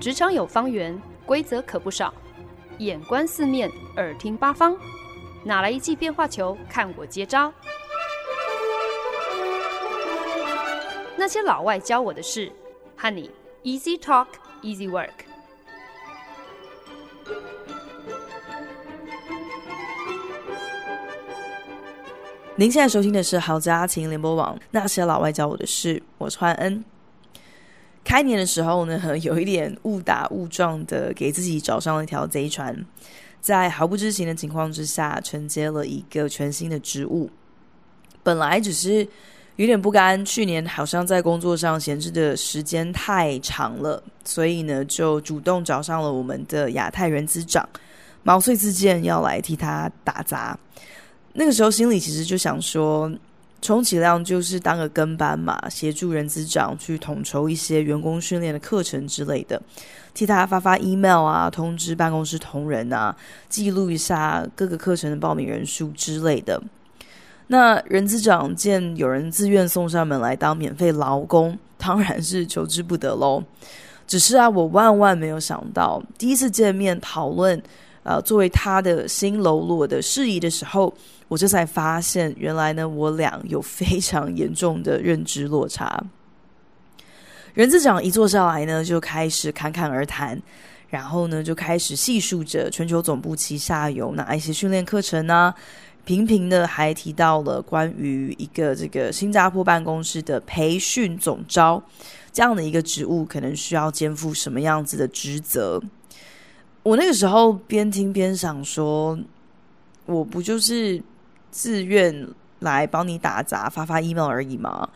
职场有方圆，规则可不少。眼观四面，耳听八方，哪来一记变化球？看我接招！那些老外教我的事，和你 Easy Talk Easy Work。您现在收听的是好家庭联播网，那些老外教我的事，我是焕恩。开年的时候呢，有一点误打误撞的给自己找上了一条贼船，在毫不知情的情况之下，承接了一个全新的职务。本来只是有点不甘，去年好像在工作上闲置的时间太长了，所以呢，就主动找上了我们的亚太人资长，毛遂自荐要来替他打杂。那个时候心里其实就想说。充其量就是当个跟班嘛，协助人资长去统筹一些员工训练的课程之类的，替他发发 email 啊，通知办公室同仁啊，记录一下各个课程的报名人数之类的。那人资长见有人自愿送上门来当免费劳工，当然是求之不得喽。只是啊，我万万没有想到，第一次见面讨论，呃，作为他的新喽啰的事宜的时候。我这才发现，原来呢，我俩有非常严重的认知落差。人资长一坐下来呢，就开始侃侃而谈，然后呢，就开始细数着全球总部旗下有哪一些训练课程呢？频频的还提到了关于一个这个新加坡办公室的培训总招这样的一个职务，可能需要肩负什么样子的职责。我那个时候边听边想说，我不就是。自愿来帮你打杂、发发 email 而已嘛，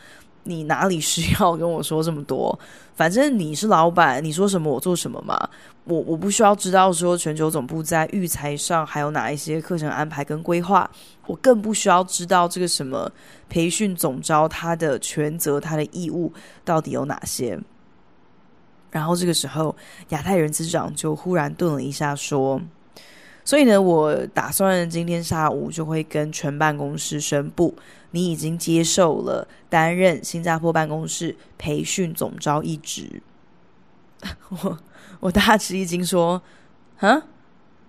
你哪里需要跟我说这么多？反正你是老板，你说什么我做什么嘛。我我不需要知道说全球总部在育才上还有哪一些课程安排跟规划，我更不需要知道这个什么培训总招他的权责、他的义务到底有哪些。然后这个时候，亚太人资长就忽然顿了一下，说。所以呢，我打算今天下午就会跟全办公室宣布，你已经接受了担任新加坡办公室培训总招一职。我我大吃一惊，说：“啊，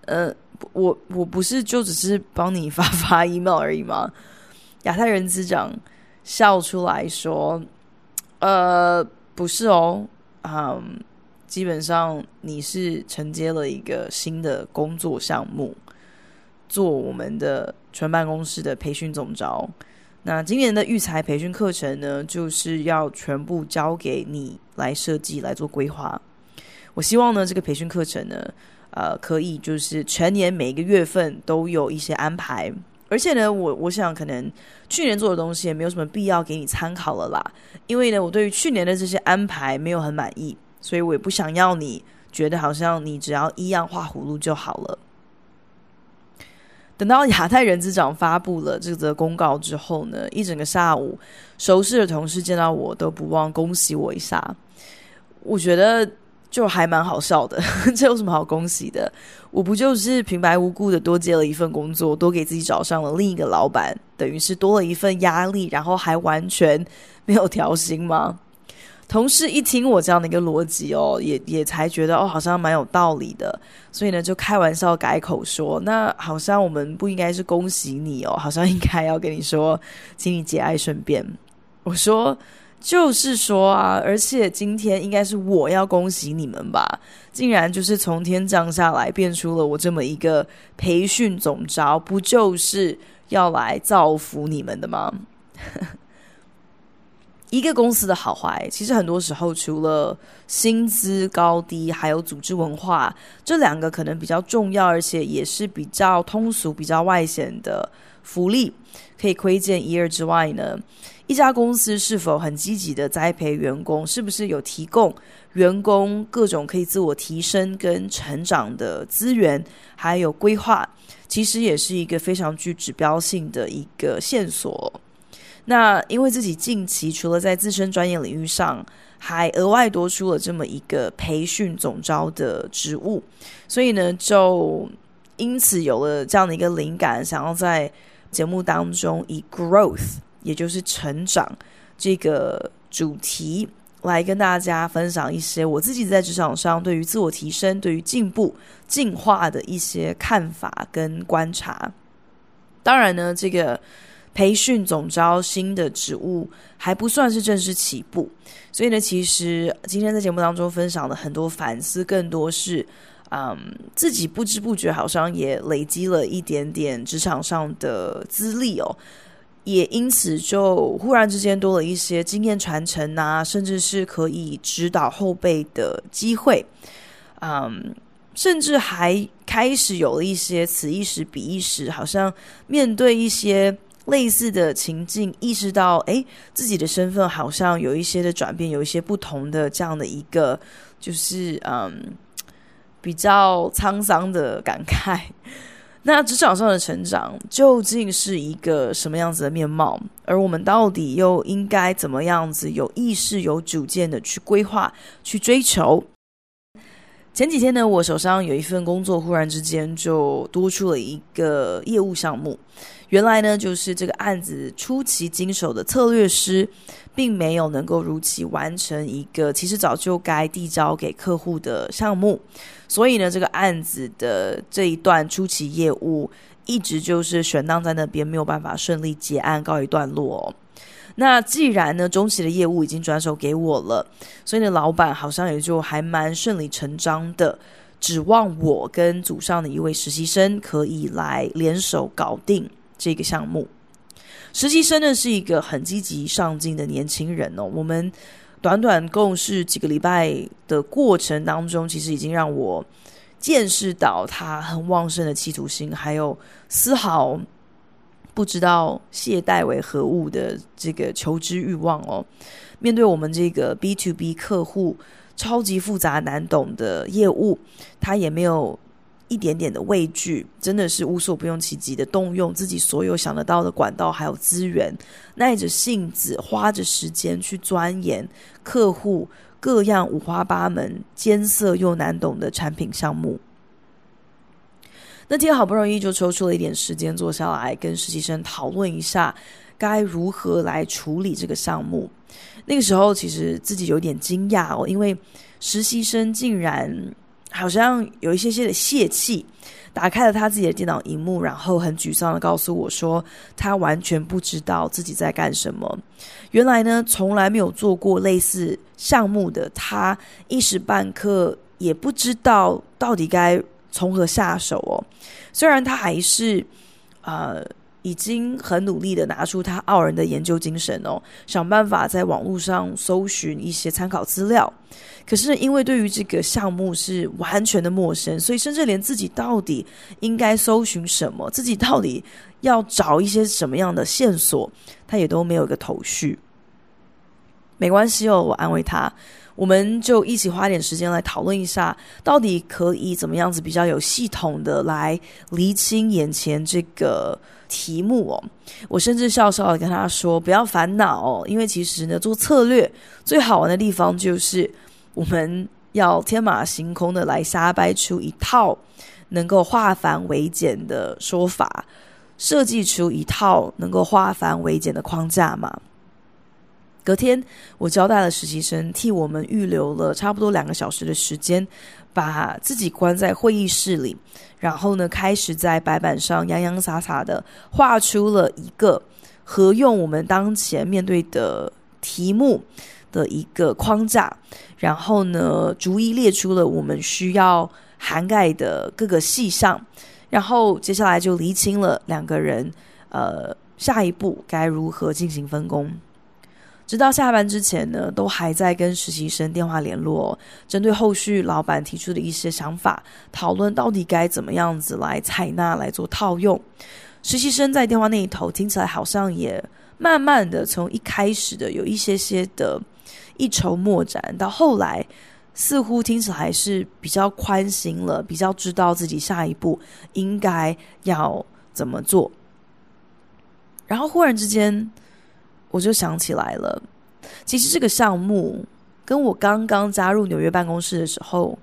呃，我我不是就只是帮你发发 email 而已吗？” 亚太人资长笑出来说：“呃，不是哦，嗯。”基本上你是承接了一个新的工作项目，做我们的全办公室的培训总招。那今年的育才培训课程呢，就是要全部交给你来设计来做规划。我希望呢，这个培训课程呢，呃，可以就是全年每一个月份都有一些安排。而且呢，我我想可能去年做的东西也没有什么必要给你参考了啦，因为呢，我对于去年的这些安排没有很满意。所以我也不想要你觉得好像你只要一样画葫芦就好了。等到亚太人资长发布了这则公告之后呢，一整个下午，熟识的同事见到我都不忘恭喜我一下。我觉得就还蛮好笑的，这有什么好恭喜的？我不就是平白无故的多接了一份工作，多给自己找上了另一个老板，等于是多了一份压力，然后还完全没有调薪吗？同事一听我这样的一个逻辑哦，也也才觉得哦，好像蛮有道理的，所以呢，就开玩笑改口说，那好像我们不应该是恭喜你哦，好像应该要跟你说，请你节哀顺变。我说就是说啊，而且今天应该是我要恭喜你们吧，竟然就是从天降下来变出了我这么一个培训总招，不就是要来造福你们的吗？一个公司的好坏，其实很多时候除了薪资高低，还有组织文化这两个可能比较重要，而且也是比较通俗、比较外显的福利，可以窥见一二之外呢，一家公司是否很积极的栽培员工，是不是有提供员工各种可以自我提升跟成长的资源，还有规划，其实也是一个非常具指标性的一个线索。那因为自己近期除了在自身专业领域上，还额外多出了这么一个培训总招的职务，所以呢，就因此有了这样的一个灵感，想要在节目当中以 growth，也就是成长这个主题来跟大家分享一些我自己在职场上对于自我提升、对于进步、进化的一些看法跟观察。当然呢，这个培训总招新的职务还不算是正式起步，所以呢，其实今天在节目当中分享的很多反思，更多是嗯自己不知不觉好像也累积了一点点职场上的资历哦。也因此，就忽然之间多了一些经验传承啊，甚至是可以指导后辈的机会，嗯，甚至还开始有了一些此一时彼一时，好像面对一些类似的情境，意识到，诶，自己的身份好像有一些的转变，有一些不同的这样的一个，就是嗯，比较沧桑的感慨。那职场上的成长究竟是一个什么样子的面貌？而我们到底又应该怎么样子有意识、有主见的去规划、去追求？前几天呢，我手上有一份工作，忽然之间就多出了一个业务项目。原来呢，就是这个案子出奇经手的策略师，并没有能够如期完成一个其实早就该递交给客户的项目。所以呢，这个案子的这一段初期业务一直就是悬荡在那边，没有办法顺利结案告一段落。那既然呢，中期的业务已经转手给我了，所以呢，老板好像也就还蛮顺理成章的指望我跟组上的一位实习生可以来联手搞定这个项目。实习生呢是一个很积极上进的年轻人哦，我们。短短共事几个礼拜的过程当中，其实已经让我见识到他很旺盛的企图心，还有丝毫不知道懈怠为何物的这个求知欲望哦。面对我们这个 B to B 客户超级复杂难懂的业务，他也没有。一点点的畏惧，真的是无所不用其极的动用自己所有想得到的管道，还有资源，耐着性子，花着时间去钻研客户各样五花八门、艰涩又难懂的产品项目。那天好不容易就抽出了一点时间坐下来，跟实习生讨论一下该如何来处理这个项目。那个时候其实自己有点惊讶哦，因为实习生竟然。好像有一些些的泄气，打开了他自己的电脑荧幕，然后很沮丧的告诉我说，他完全不知道自己在干什么。原来呢，从来没有做过类似项目的他，一时半刻也不知道到底该从何下手哦。虽然他还是，呃。已经很努力的拿出他傲人的研究精神哦，想办法在网络上搜寻一些参考资料。可是因为对于这个项目是完全的陌生，所以甚至连自己到底应该搜寻什么，自己到底要找一些什么样的线索，他也都没有一个头绪。没关系哦，我安慰他，我们就一起花点时间来讨论一下，到底可以怎么样子比较有系统的来厘清眼前这个。题目哦，我甚至笑笑的跟他说：“不要烦恼哦，因为其实呢，做策略最好玩的地方就是我们要天马行空的来瞎掰出一套能够化繁为简的说法，设计出一套能够化繁为简的框架嘛。”隔天，我交代了实习生替我们预留了差不多两个小时的时间。把自己关在会议室里，然后呢，开始在白板上洋洋洒洒的画出了一个合用我们当前面对的题目的一个框架，然后呢，逐一列出了我们需要涵盖的各个细项，然后接下来就厘清了两个人，呃，下一步该如何进行分工。直到下班之前呢，都还在跟实习生电话联络，针对后续老板提出的一些想法，讨论到底该怎么样子来采纳来做套用。实习生在电话那一头听起来好像也慢慢的从一开始的有一些些的一筹莫展，到后来似乎听起来是比较宽心了，比较知道自己下一步应该要怎么做。然后忽然之间。我就想起来了，其实这个项目跟我刚刚加入纽约办公室的时候，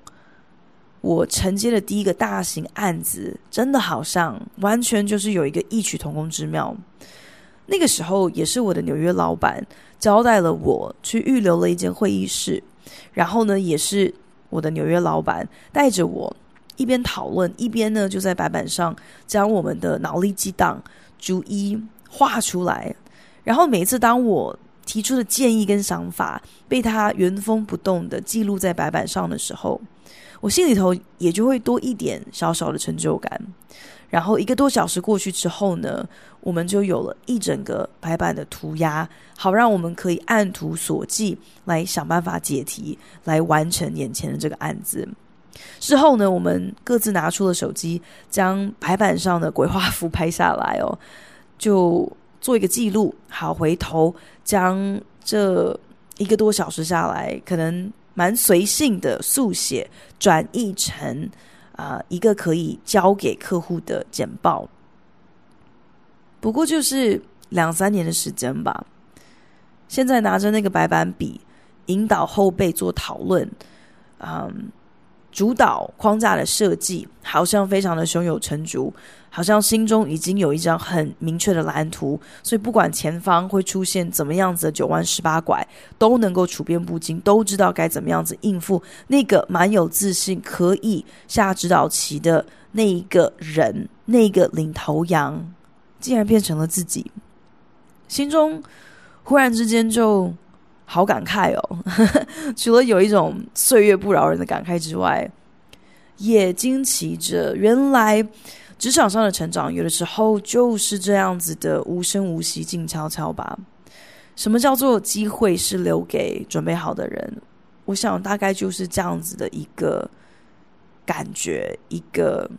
我承接的第一个大型案子，真的好像完全就是有一个异曲同工之妙。那个时候也是我的纽约老板交代了我去预留了一间会议室，然后呢，也是我的纽约老板带着我一边讨论，一边呢就在白板上将我们的脑力激荡逐一画出来。然后每一次当我提出的建议跟想法被他原封不动的记录在白板上的时候，我心里头也就会多一点小小的成就感。然后一个多小时过去之后呢，我们就有了一整个白板的涂鸦，好让我们可以按图索骥来想办法解题，来完成眼前的这个案子。之后呢，我们各自拿出了手机，将白板上的鬼画符拍下来哦，就做一个记录。好，回头将这一个多小时下来，可能蛮随性的速写转译成。啊、呃，一个可以交给客户的简报，不过就是两三年的时间吧。现在拿着那个白板笔，引导后辈做讨论，嗯。主导框架的设计，好像非常的胸有成竹，好像心中已经有一张很明确的蓝图，所以不管前方会出现怎么样子的九弯十八拐，都能够处变不惊，都知道该怎么样子应付那个蛮有自信可以下指导棋的那一个人，那个领头羊，竟然变成了自己，心中忽然之间就。好感慨哦，除了有一种岁月不饶人的感慨之外，也惊奇着，原来职场上的成长有的时候就是这样子的无声无息、静悄悄吧。什么叫做机会是留给准备好的人？我想大概就是这样子的一个感觉，一个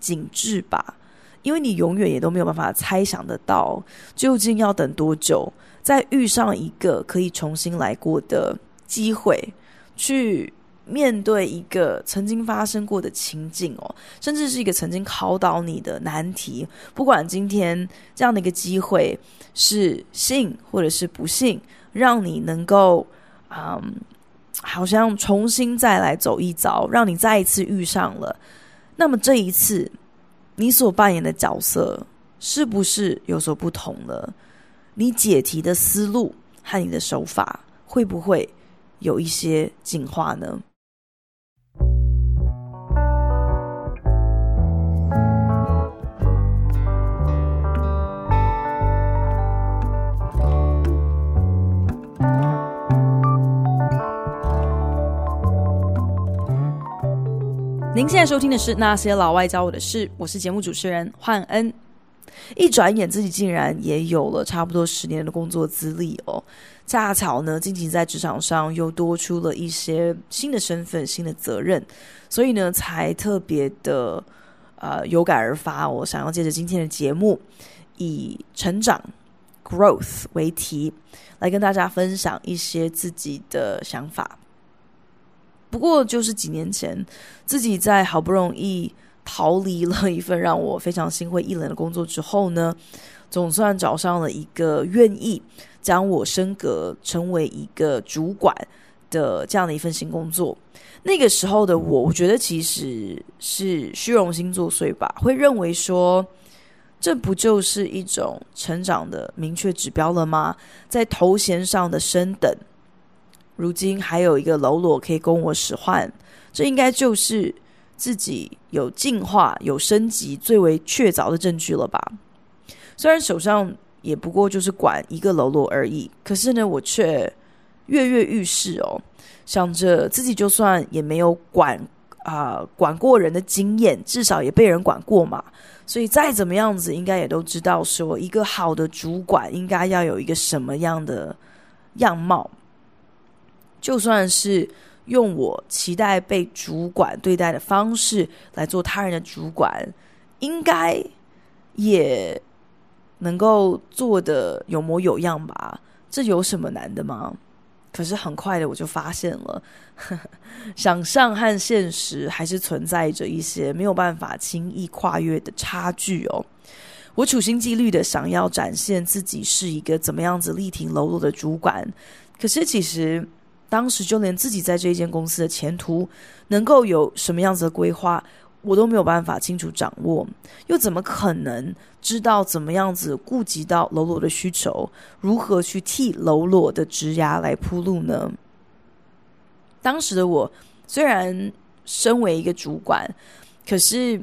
景致吧。因为你永远也都没有办法猜想得到，究竟要等多久。再遇上一个可以重新来过的机会，去面对一个曾经发生过的情境哦，甚至是一个曾经考倒你的难题。不管今天这样的一个机会是幸或者是不幸，让你能够嗯，好像重新再来走一遭，让你再一次遇上了。那么这一次，你所扮演的角色是不是有所不同了？你解题的思路和你的手法会不会有一些进化呢？您现在收听的是《那些老外教我的事》，我是节目主持人焕恩。一转眼，自己竟然也有了差不多十年的工作资历哦。恰巧呢，近期在职场上又多出了一些新的身份、新的责任，所以呢，才特别的呃有感而发。我想要借着今天的节目，以成长 （growth） 为题，来跟大家分享一些自己的想法。不过，就是几年前，自己在好不容易。逃离了一份让我非常心灰意冷的工作之后呢，总算找上了一个愿意将我升格成为一个主管的这样的一份新工作。那个时候的我，我觉得其实是虚荣心作祟吧，会认为说，这不就是一种成长的明确指标了吗？在头衔上的升等，如今还有一个喽啰可以供我使唤，这应该就是。自己有进化、有升级最为确凿的证据了吧？虽然手上也不过就是管一个喽啰而已，可是呢，我却跃跃欲试哦，想着自己就算也没有管啊、管过人的经验，至少也被人管过嘛。所以再怎么样子，应该也都知道说，一个好的主管应该要有一个什么样的样貌，就算是。用我期待被主管对待的方式来做他人的主管，应该也能够做得有模有样吧？这有什么难的吗？可是很快的我就发现了，呵呵，想象和现实还是存在着一些没有办法轻易跨越的差距哦。我处心积虑的想要展现自己是一个怎么样子力挺喽啰的主管，可是其实。当时就连自己在这一间公司的前途能够有什么样子的规划，我都没有办法清楚掌握，又怎么可能知道怎么样子顾及到娄娄的需求，如何去替娄娄的职涯来铺路呢？当时的我虽然身为一个主管，可是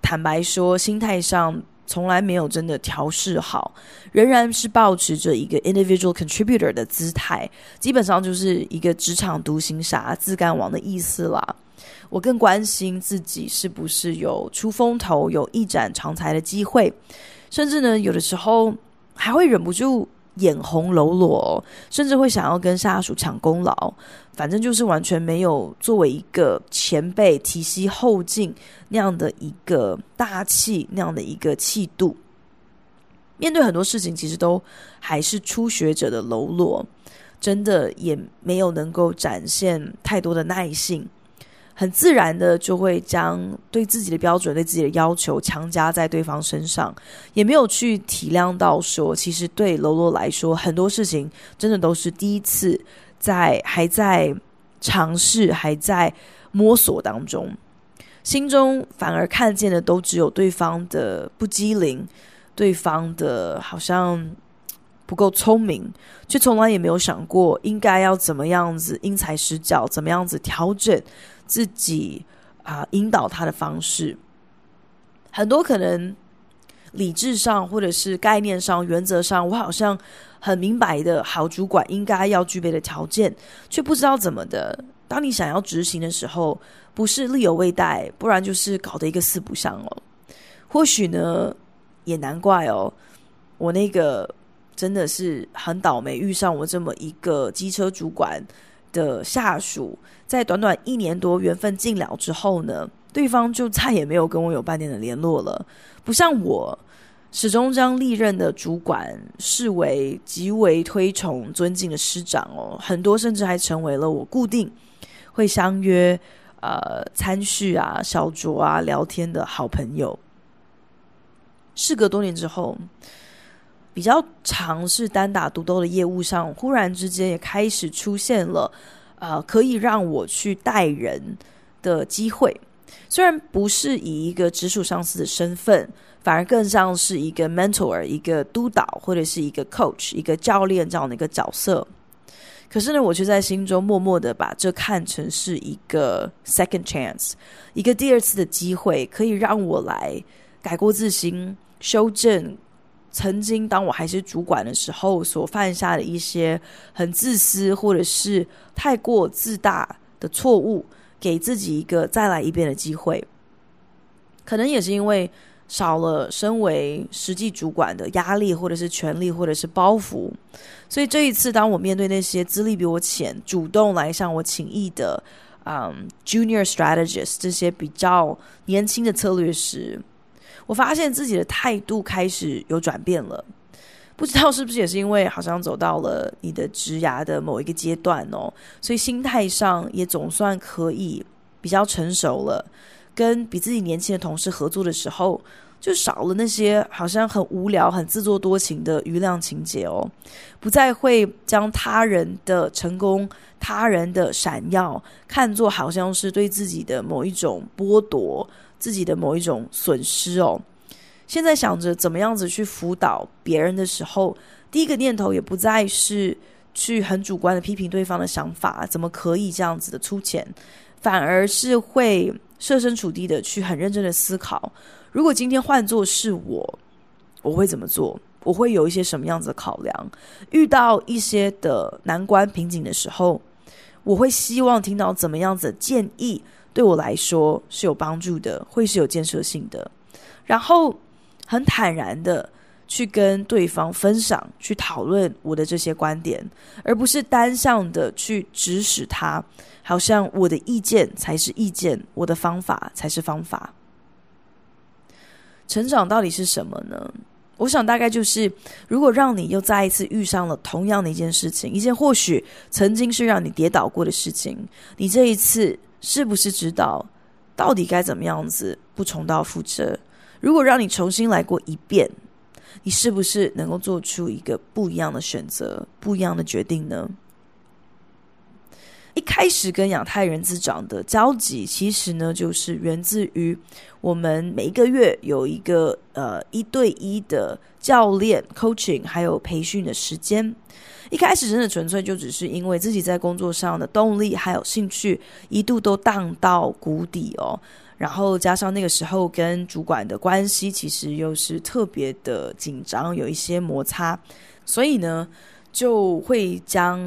坦白说，心态上从来没有真的调试好，仍然是保持着一个 individual contributor 的姿态，基本上就是一个职场独行侠、自干王的意思啦。我更关心自己是不是有出风头、有一展长才的机会，甚至呢，有的时候还会忍不住眼红喽啰，甚至会想要跟下属抢功劳。反正就是完全没有作为一个前辈提携后进那样的一个大气，那样的一个气度。面对很多事情，其实都还是初学者的喽啰，真的也没有能够展现太多的耐性。很自然的就会将对自己的标准、对自己的要求强加在对方身上，也没有去体谅到说，其实对娄娄来说，很多事情真的都是第一次，在还在尝试、还在摸索当中，心中反而看见的都只有对方的不机灵，对方的好像不够聪明，却从来也没有想过应该要怎么样子因材施教，怎么样子调整。自己啊、引导他的方式，很多可能理智上或者是概念上、原则上，我好像很明白的好主管应该要具备的条件，却不知道怎么的。当你想要执行的时候，不是力有未逮，不然就是搞得一个四不像哦。或许呢，也难怪哦，我那个真的是很倒霉，遇上我这么一个机车主管的下属，在短短一年多缘分尽了之后呢，对方就再也没有跟我有半点的联络了。不像我，始终将历任的主管视为极为推崇、尊敬的师长哦，很多甚至还成为了我固定会相约呃餐叙啊、小酌啊、聊天的好朋友。事隔多年之后。比较尝试单打独斗的业务上，忽然之间也开始出现了，呃，可以让我去带人的机会。虽然不是以一个直属上司的身份，反而更像是一个 mentor、一个督导或者是一个 coach、一个教练这样的一个角色。可是呢，我却在心中默默的把这看成是一个 second chance，一个第二次的机会，可以让我来改过自新、修正。曾经，当我还是主管的时候，所犯下的一些很自私或者是太过自大的错误，给自己一个再来一遍的机会。可能也是因为少了身为实际主管的压力，或者是权力，或者是包袱，所以这一次，当我面对那些资历比我浅、主动来向我请益的，嗯，junior strategist 这些比较年轻的策略时。我发现自己的态度开始有转变了，不知道是不是也是因为好像走到了你的职涯的某一个阶段哦，所以心态上也总算可以比较成熟了。跟比自己年轻的同事合作的时候，就少了那些好像很无聊、很自作多情的余量情节哦，不再会将他人的成功、他人的闪耀看作好像是对自己的某一种剥夺。自己的某一种损失哦，现在想着怎么样子去辅导别人的时候，第一个念头也不再是去很主观的批评对方的想法，怎么可以这样子的粗浅，反而是会设身处地的去很认真的思考，如果今天换作是我，我会怎么做？我会有一些什么样子的考量？遇到一些的难关瓶颈的时候，我会希望听到怎么样子的建议。对我来说是有帮助的，会是有建设性的，然后很坦然的去跟对方分享、去讨论我的这些观点，而不是单向的去指使他，好像我的意见才是意见，我的方法才是方法。成长到底是什么呢？我想大概就是，如果让你又再一次遇上了同样的一件事情，一件或许曾经是让你跌倒过的事情，你这一次。是不是知道到底该怎么样子不重蹈覆辙？如果让你重新来过一遍，你是不是能够做出一个不一样的选择、不一样的决定呢？一开始跟亚太人资长的交集，其实呢，就是源自于我们每一个月有一个呃一对一的教练 coaching，还有培训的时间。一开始真的纯粹就只是因为自己在工作上的动力还有兴趣一度都荡到谷底哦，然后加上那个时候跟主管的关系其实又是特别的紧张，有一些摩擦，所以呢就会将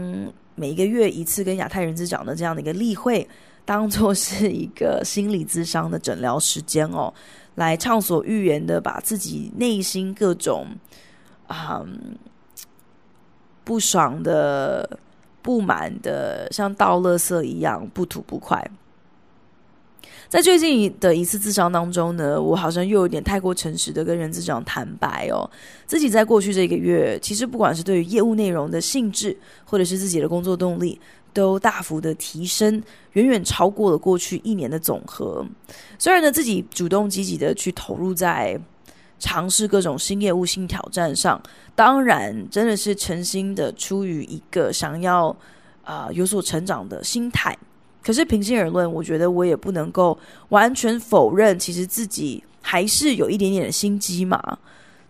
每一个月一次跟亚太人资长的这样的一个例会，当做是一个心理咨商的诊疗时间哦，来畅所欲言的把自己内心各种啊。不爽的、不满的，像倒垃圾一样不吐不快。在最近的一次自商当中呢，我好像又有点太过诚实的跟人资长坦白哦，自己在过去这个月，其实不管是对于业务内容的性质，或者是自己的工作动力，都大幅的提升，远远超过了过去一年的总和。虽然呢，自己主动积极的去投入在。尝试各种新业务、新挑战上，当然真的是诚心的，出于一个想要啊、有所成长的心态。可是平心而论，我觉得我也不能够完全否认，其实自己还是有一点点的心机嘛，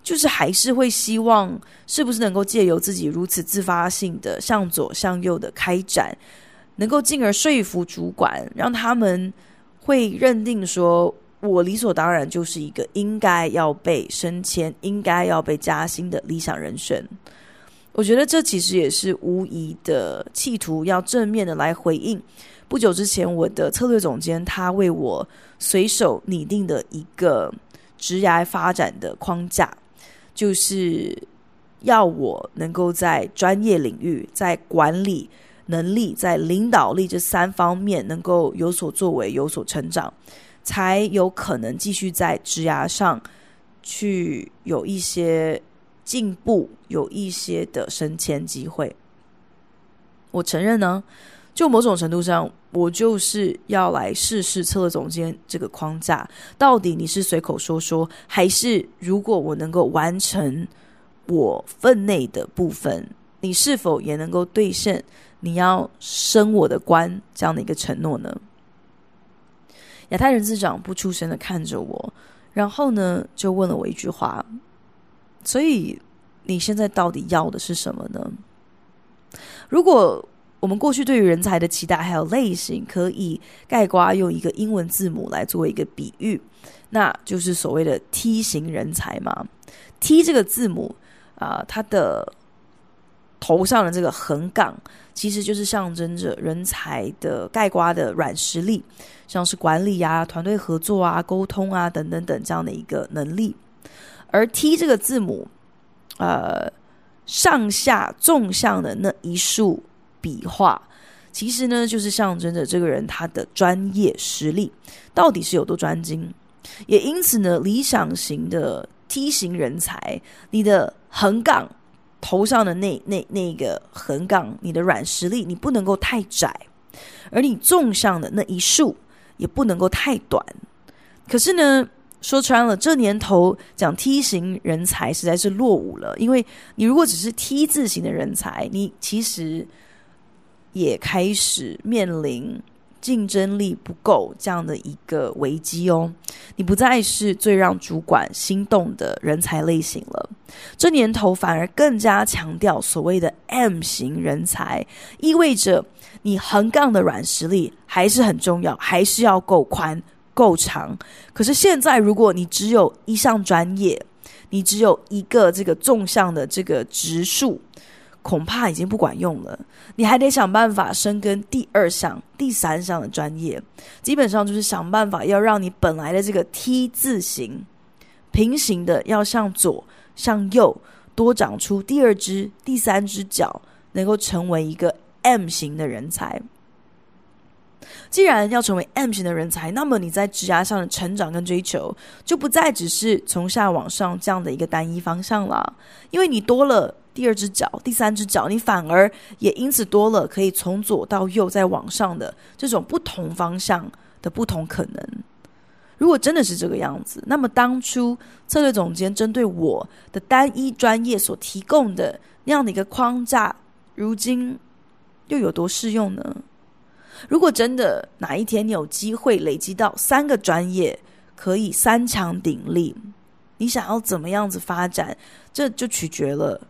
就是还是会希望，是不是能够借由自己如此自发性的向左向右的开展，能够进而说服主管，让他们会认定说。我理所当然就是一个应该要被升迁、应该要被加薪的理想人选。我觉得这其实也是无疑的企图，要正面的来回应不久之前我的策略总监他为我随手拟定的一个职涯发展的框架，就是要我能够在专业领域、在管理能力、在领导力这三方面能够有所作为、有所成长。才有可能继续在职涯上去有一些进步，有一些的升迁机会。我承认呢，就某种程度上，我就是要来试试策略总监这个框架，到底你是随口说说，还是如果我能够完成我分内的部分，你是否也能够兑现你要升我的官这样的一个承诺呢？亚太人资长不出声的看着我，然后呢，就问了我一句话：“所以你现在到底要的是什么呢？”如果我们过去对于人才的期待还有类型，可以概括用一个英文字母来做一个比喻，那就是所谓的 T 型人才嘛。T 这个字母啊，它的头上的这个横杠，其实就是象征着人才的盖瓜的软实力。像是管理啊、团队合作啊、沟通啊等等等这样的一个能力，而 T 这个字母，呃，上下纵向的那一竖笔画，其实呢就是象征着这个人他的专业实力到底是有多专精。也因此呢，理想型的 T 型人才，你的横杠头上的那那那个横杠，你的软实力你不能够太窄，而你纵向的那一竖。也不能够太短，可是呢，说穿了，这年头讲 T 型人才实在是落伍了。因为你如果只是 T 字型的人才，你其实也开始面临竞争力不够这样的一个危机哦。你不再是最让主管心动的人才类型了。这年头反而更加强调所谓的 M 型人才，意味着。你横杠的软实力还是很重要，还是要够宽够长。可是现在，如果你只有一项专业，你只有一个这个纵向的这个直树，恐怕已经不管用了。你还得想办法深耕第二项、第三项的专业，基本上就是想办法要让你本来的这个 T 字形平行的，要向左向右多长出第二只、第三只脚，能够成为一个。M 型的人才，既然要成为 M 型的人才，那么你在职涯上的成长跟追求就不再只是从下往上这样的一个单一方向了，因为你多了第二只脚、第三只脚，你反而也因此多了可以从左到右再往上的这种不同方向的不同可能。如果真的是这个样子，那么当初策略总监针对我的单一专业所提供的那样的一个框架，如今。又有多适用呢？如果真的哪一天你有机会累积到三个专业，可以三强鼎立，你想要怎么样子发展，这就取决了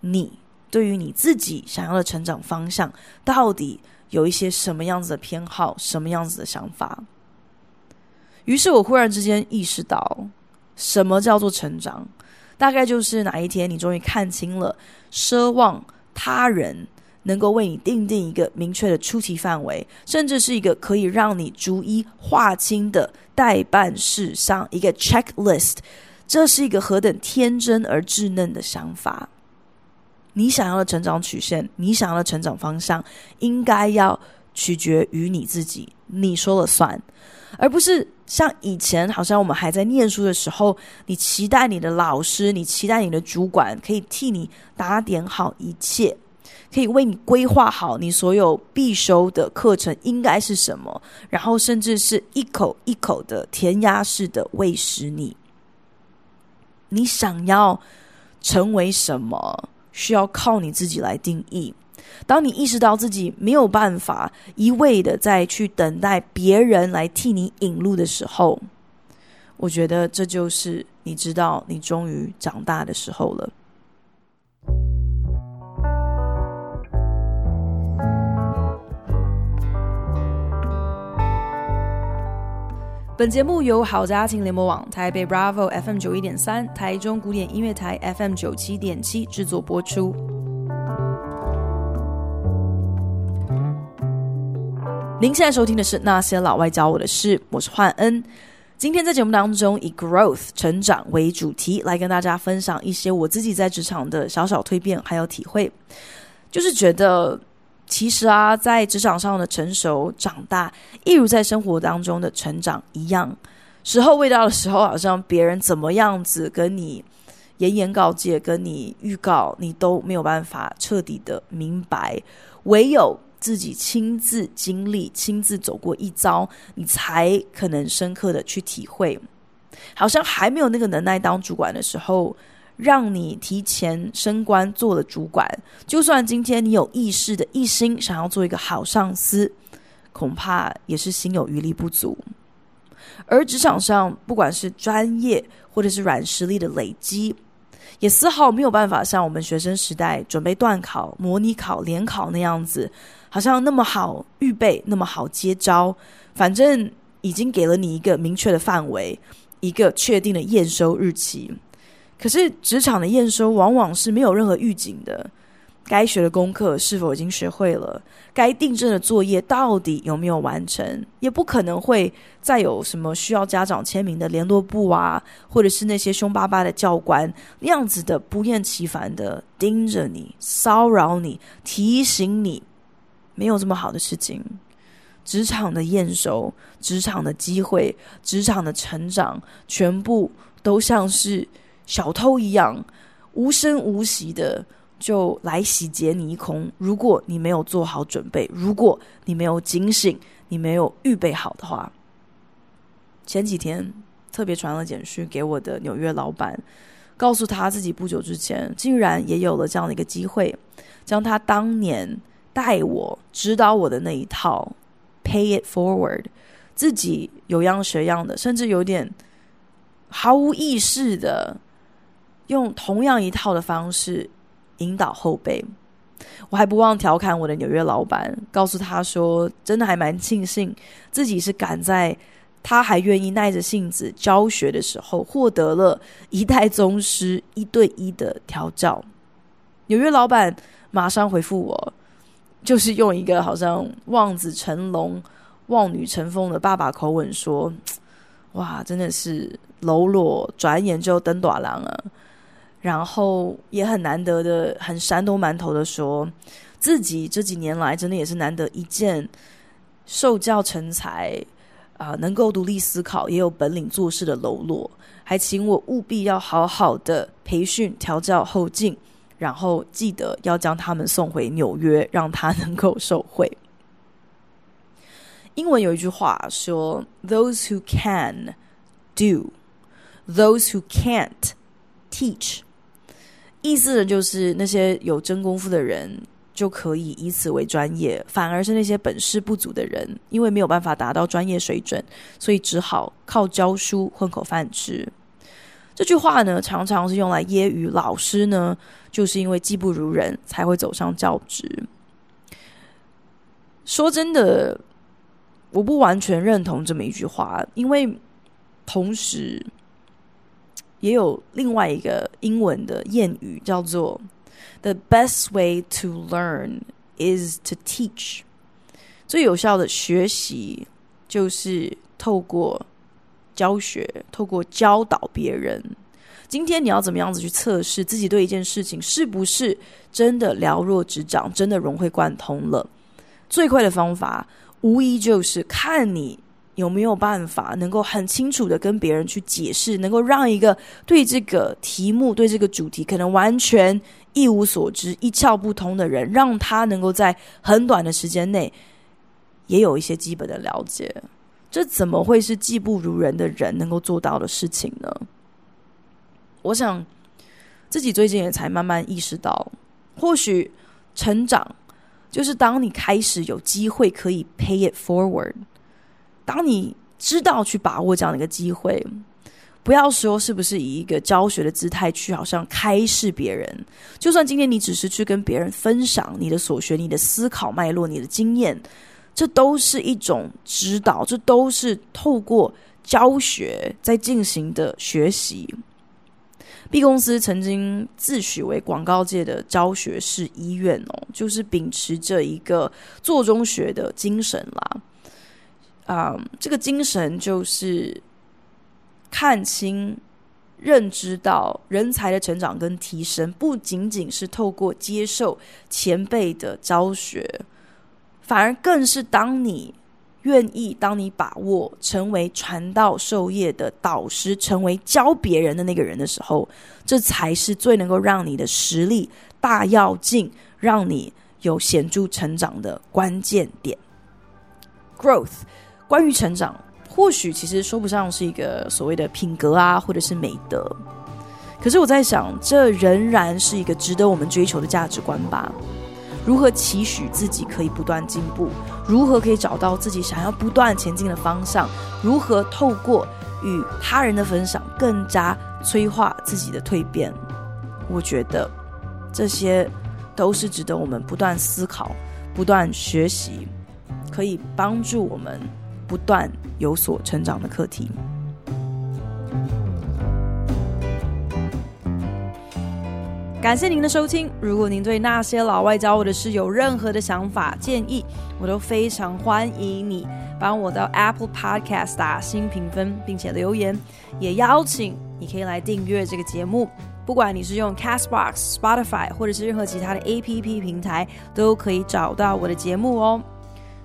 你对于你自己想要的成长方向，到底有一些什么样子的偏好，什么样子的想法。于是我忽然之间意识到，什么叫做成长？大概就是哪一天你终于看清了，奢望他人能够为你定定一个明确的出题范围，甚至是一个可以让你逐一划清的待办事项，一个 checklist。这是一个何等天真而稚嫩的想法！你想要的成长曲线，你想要的成长方向，应该要取决于你自己，你说了算。而不是像以前，好像我们还在念书的时候，你期待你的老师，你期待你的主管可以替你打点好一切，可以为你规划好你所有必修的课程应该是什么，然后甚至是一口一口的填鸭式的喂食你。你想要成为什么，需要靠你自己来定义。当你意识到自己没有办法一味的再去等待别人来替你引路的时候，我觉得这就是你知道你终于长大的时候了。本节目由好家庭联播网、台北 Bravo FM 九一点三、台中古典音乐台 FM 九七点七制作播出。您现在收听的是《那些老外教我的事》，我是焕恩。今天在节目当中以 growth 成长为主题，来跟大家分享一些我自己在职场的小小蜕变还有体会。就是觉得，其实啊，在职场上的成熟长大，一如在生活当中的成长一样。时候未到的时候，好像别人怎么样子跟你言言告诫、跟你预告，你都没有办法彻底的明白，唯有。自己亲自经历、亲自走过一遭，你才可能深刻的去体会。好像还没有那个能耐当主管的时候，让你提前升官做了主管。就算今天你有意识的一心想要做一个好上司，恐怕也是心有余力不足。而职场上，不管是专业或者是软实力的累积，也丝毫没有办法像我们学生时代准备段考、模拟考、联考那样子。好像那么好预备，那么好接招，反正已经给了你一个明确的范围，一个确定的验收日期。可是职场的验收往往是没有任何预警的，该学的功课是否已经学会了，该订正的作业到底有没有完成，也不可能会再有什么需要家长签名的联络簿啊，或者是那些凶巴巴的教官样子的不厌其烦的盯着你、骚扰你、提醒你。没有这么好的事情，职场的验收、职场的机会、职场的成长，全部都像是小偷一样，无声无息的就来洗劫你一空。如果你没有做好准备，如果你没有警醒，你没有预备好的话，前几天特别传了简讯给我的纽约老板，告诉他自己不久之前竟然也有了这样的一个机会，将他当年。带我指导我的那一套，pay it forward，自己有样学样的，甚至有点毫无意识的用同样一套的方式引导后辈。我还不忘调侃我的纽约老板，告诉他说，真的还蛮庆幸自己是赶在他还愿意耐着性子教学的时候，获得了一代宗师一对一的调教。纽约老板马上回复我。就是用一个好像望子成龙、望女成凤的爸爸口吻说：“哇，真的是喽啰，转眼就登大郎啊！”然后也很难得的、很山东馒头的说，自己这几年来真的也是难得一见受教成才啊、能够独立思考、也有本领做事的喽啰，还请我务必要好好的培训、调教后进。然后记得要将他们送回纽约，让他能够受惠。英文有一句话说：“Those who can do, those who can't teach。”意思呢，就是那些有真功夫的人就可以以此为专业，反而是那些本事不足的人，因为没有办法达到专业水准，所以只好靠教书混口饭吃。这句话呢，常常是用来揶揄老师呢，就是因为技不如人，才会走上教职。说真的，我不完全认同这么一句话，因为同时也有另外一个英文的谚语叫做。The best way to learn is to teach。最有效的学习就是透过教学，透过教导别人。今天你要怎么样子去测试自己对一件事情是不是真的了若指掌，真的融会贯通了？最快的方法，无疑就是看你。有没有办法能够很清楚的跟别人去解释，能够让一个对这个题目、对这个主题可能完全一无所知、一窍不通的人，让他能够在很短的时间内也有一些基本的了解？这怎么会是技不如人的人能够做到的事情呢？我想自己最近也才慢慢意识到，或许成长就是当你开始有机会可以 pay it forward。当你知道去把握这样的一个机会，不要说是不是以一个教学的姿态去，好像开示别人。就算今天你只是去跟别人分享你的所学、你的思考脉络、你的经验，这都是一种指导，这都是透过教学在进行的学习。B 公司曾经自诩为广告界的教学式医院哦，就是秉持着一个做中学的精神啦。啊这个精神就是看清、认知到人才的成长跟提升，不仅仅是透过接受前辈的教学，反而更是当你愿意、当你把握成为传道授业的导师，成为教别人的那个人的时候，这才是最能够让你的实力大跃进，让你有显著成长的关键点。Growth。关于成长，或许其实说不上是一个所谓的品格啊，或者是美德。可是我在想，这仍然是一个值得我们追求的价值观吧。如何期许自己可以不断进步？如何可以找到自己想要不断前进的方向？如何透过与他人的分享，更加催化自己的蜕变？我觉得这些都是值得我们不断思考、不断学习，可以帮助我们。不断有所成长的课题。感谢您的收听。如果您对那些老外教我的事有任何的想法建议，我都非常欢迎你帮我到 Apple Podcast 打新评分，并且留言。也邀请你可以来订阅这个节目，不管你是用 Castbox、Spotify 或者是任何其他的 APP 平台，都可以找到我的节目哦。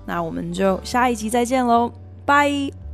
那我们就下一集再见喽，拜。